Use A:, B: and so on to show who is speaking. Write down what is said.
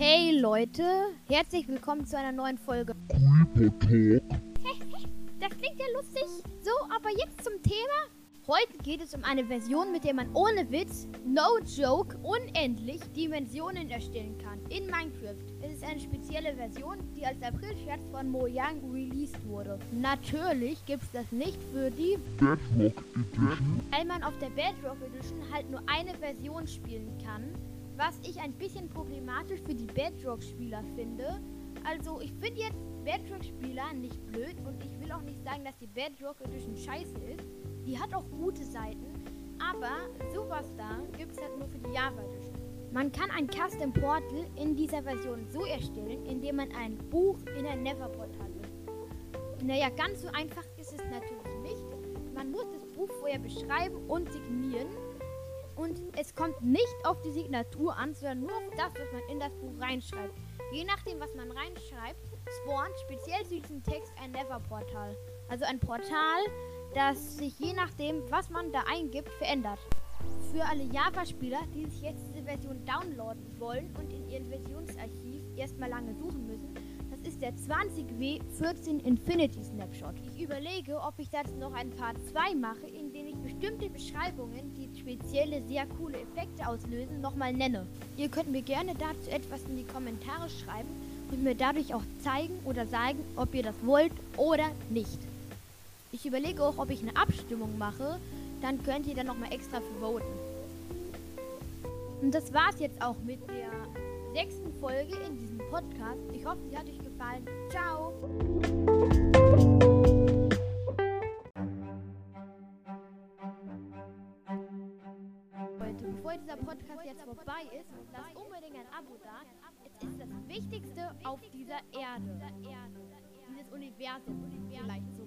A: Hey Leute, herzlich willkommen zu einer neuen Folge.
B: Creeper Talk.
A: Das klingt ja lustig. So, aber jetzt zum Thema. Heute geht es um eine Version, mit der man ohne Witz, no joke, unendlich Dimensionen erstellen kann in Minecraft. Es ist eine spezielle Version, die als April-Scherz von Mojang released wurde. Natürlich gibt es das nicht für die,
B: Bedrock Edition.
A: weil man auf der Bedrock Edition halt nur eine Version spielen kann, was ich ein bisschen problematisch für die Bedrock-Spieler finde. Also ich finde jetzt Bedrock-Spieler nicht blöd und ich will auch nicht sagen, dass die Bedrock Edition scheiße ist. Die hat auch gute Seiten, aber sowas da gibt es halt nur für die Java Edition. Man kann ein Custom Portal in dieser Version so erstellen, indem man ein Buch in ein Nether-Portal legt. Naja, ganz so einfach ist es natürlich nicht. Man muss das Buch vorher beschreiben und signieren. Und es kommt nicht auf die Signatur an, sondern nur auf das, was man in das Buch reinschreibt. Je nachdem, was man reinschreibt, spawnt speziell zu diesem Text ein Nether-Portal. Also ein Portal, das sich je nachdem, was man da eingibt, verändert. Für alle Java-Spieler, die sich jetzt diese Version downloaden wollen und in ihrem Versionsarchiv erstmal lange suchen müssen, ist der 20W14 Infinity Snapshot. Ich überlege, ob ich dazu noch ein Part 2 mache, in dem ich bestimmte Beschreibungen, die spezielle, sehr coole Effekte auslösen, nochmal nenne. Ihr könnt mir gerne dazu etwas in die Kommentare schreiben und mir dadurch auch zeigen oder sagen, ob ihr das wollt oder nicht. Ich überlege auch, ob ich eine Abstimmung mache, dann könnt ihr dann nochmal extra für voten. Und das war's jetzt auch mit der sechsten Folge in diesem Podcast. Ich hoffe, sie hat euch gefallen. Ciao! Bevor dieser Podcast jetzt vorbei ist, lasst unbedingt ein Abo da. Es ist das Wichtigste auf dieser Erde. Dieses Universum, vielleicht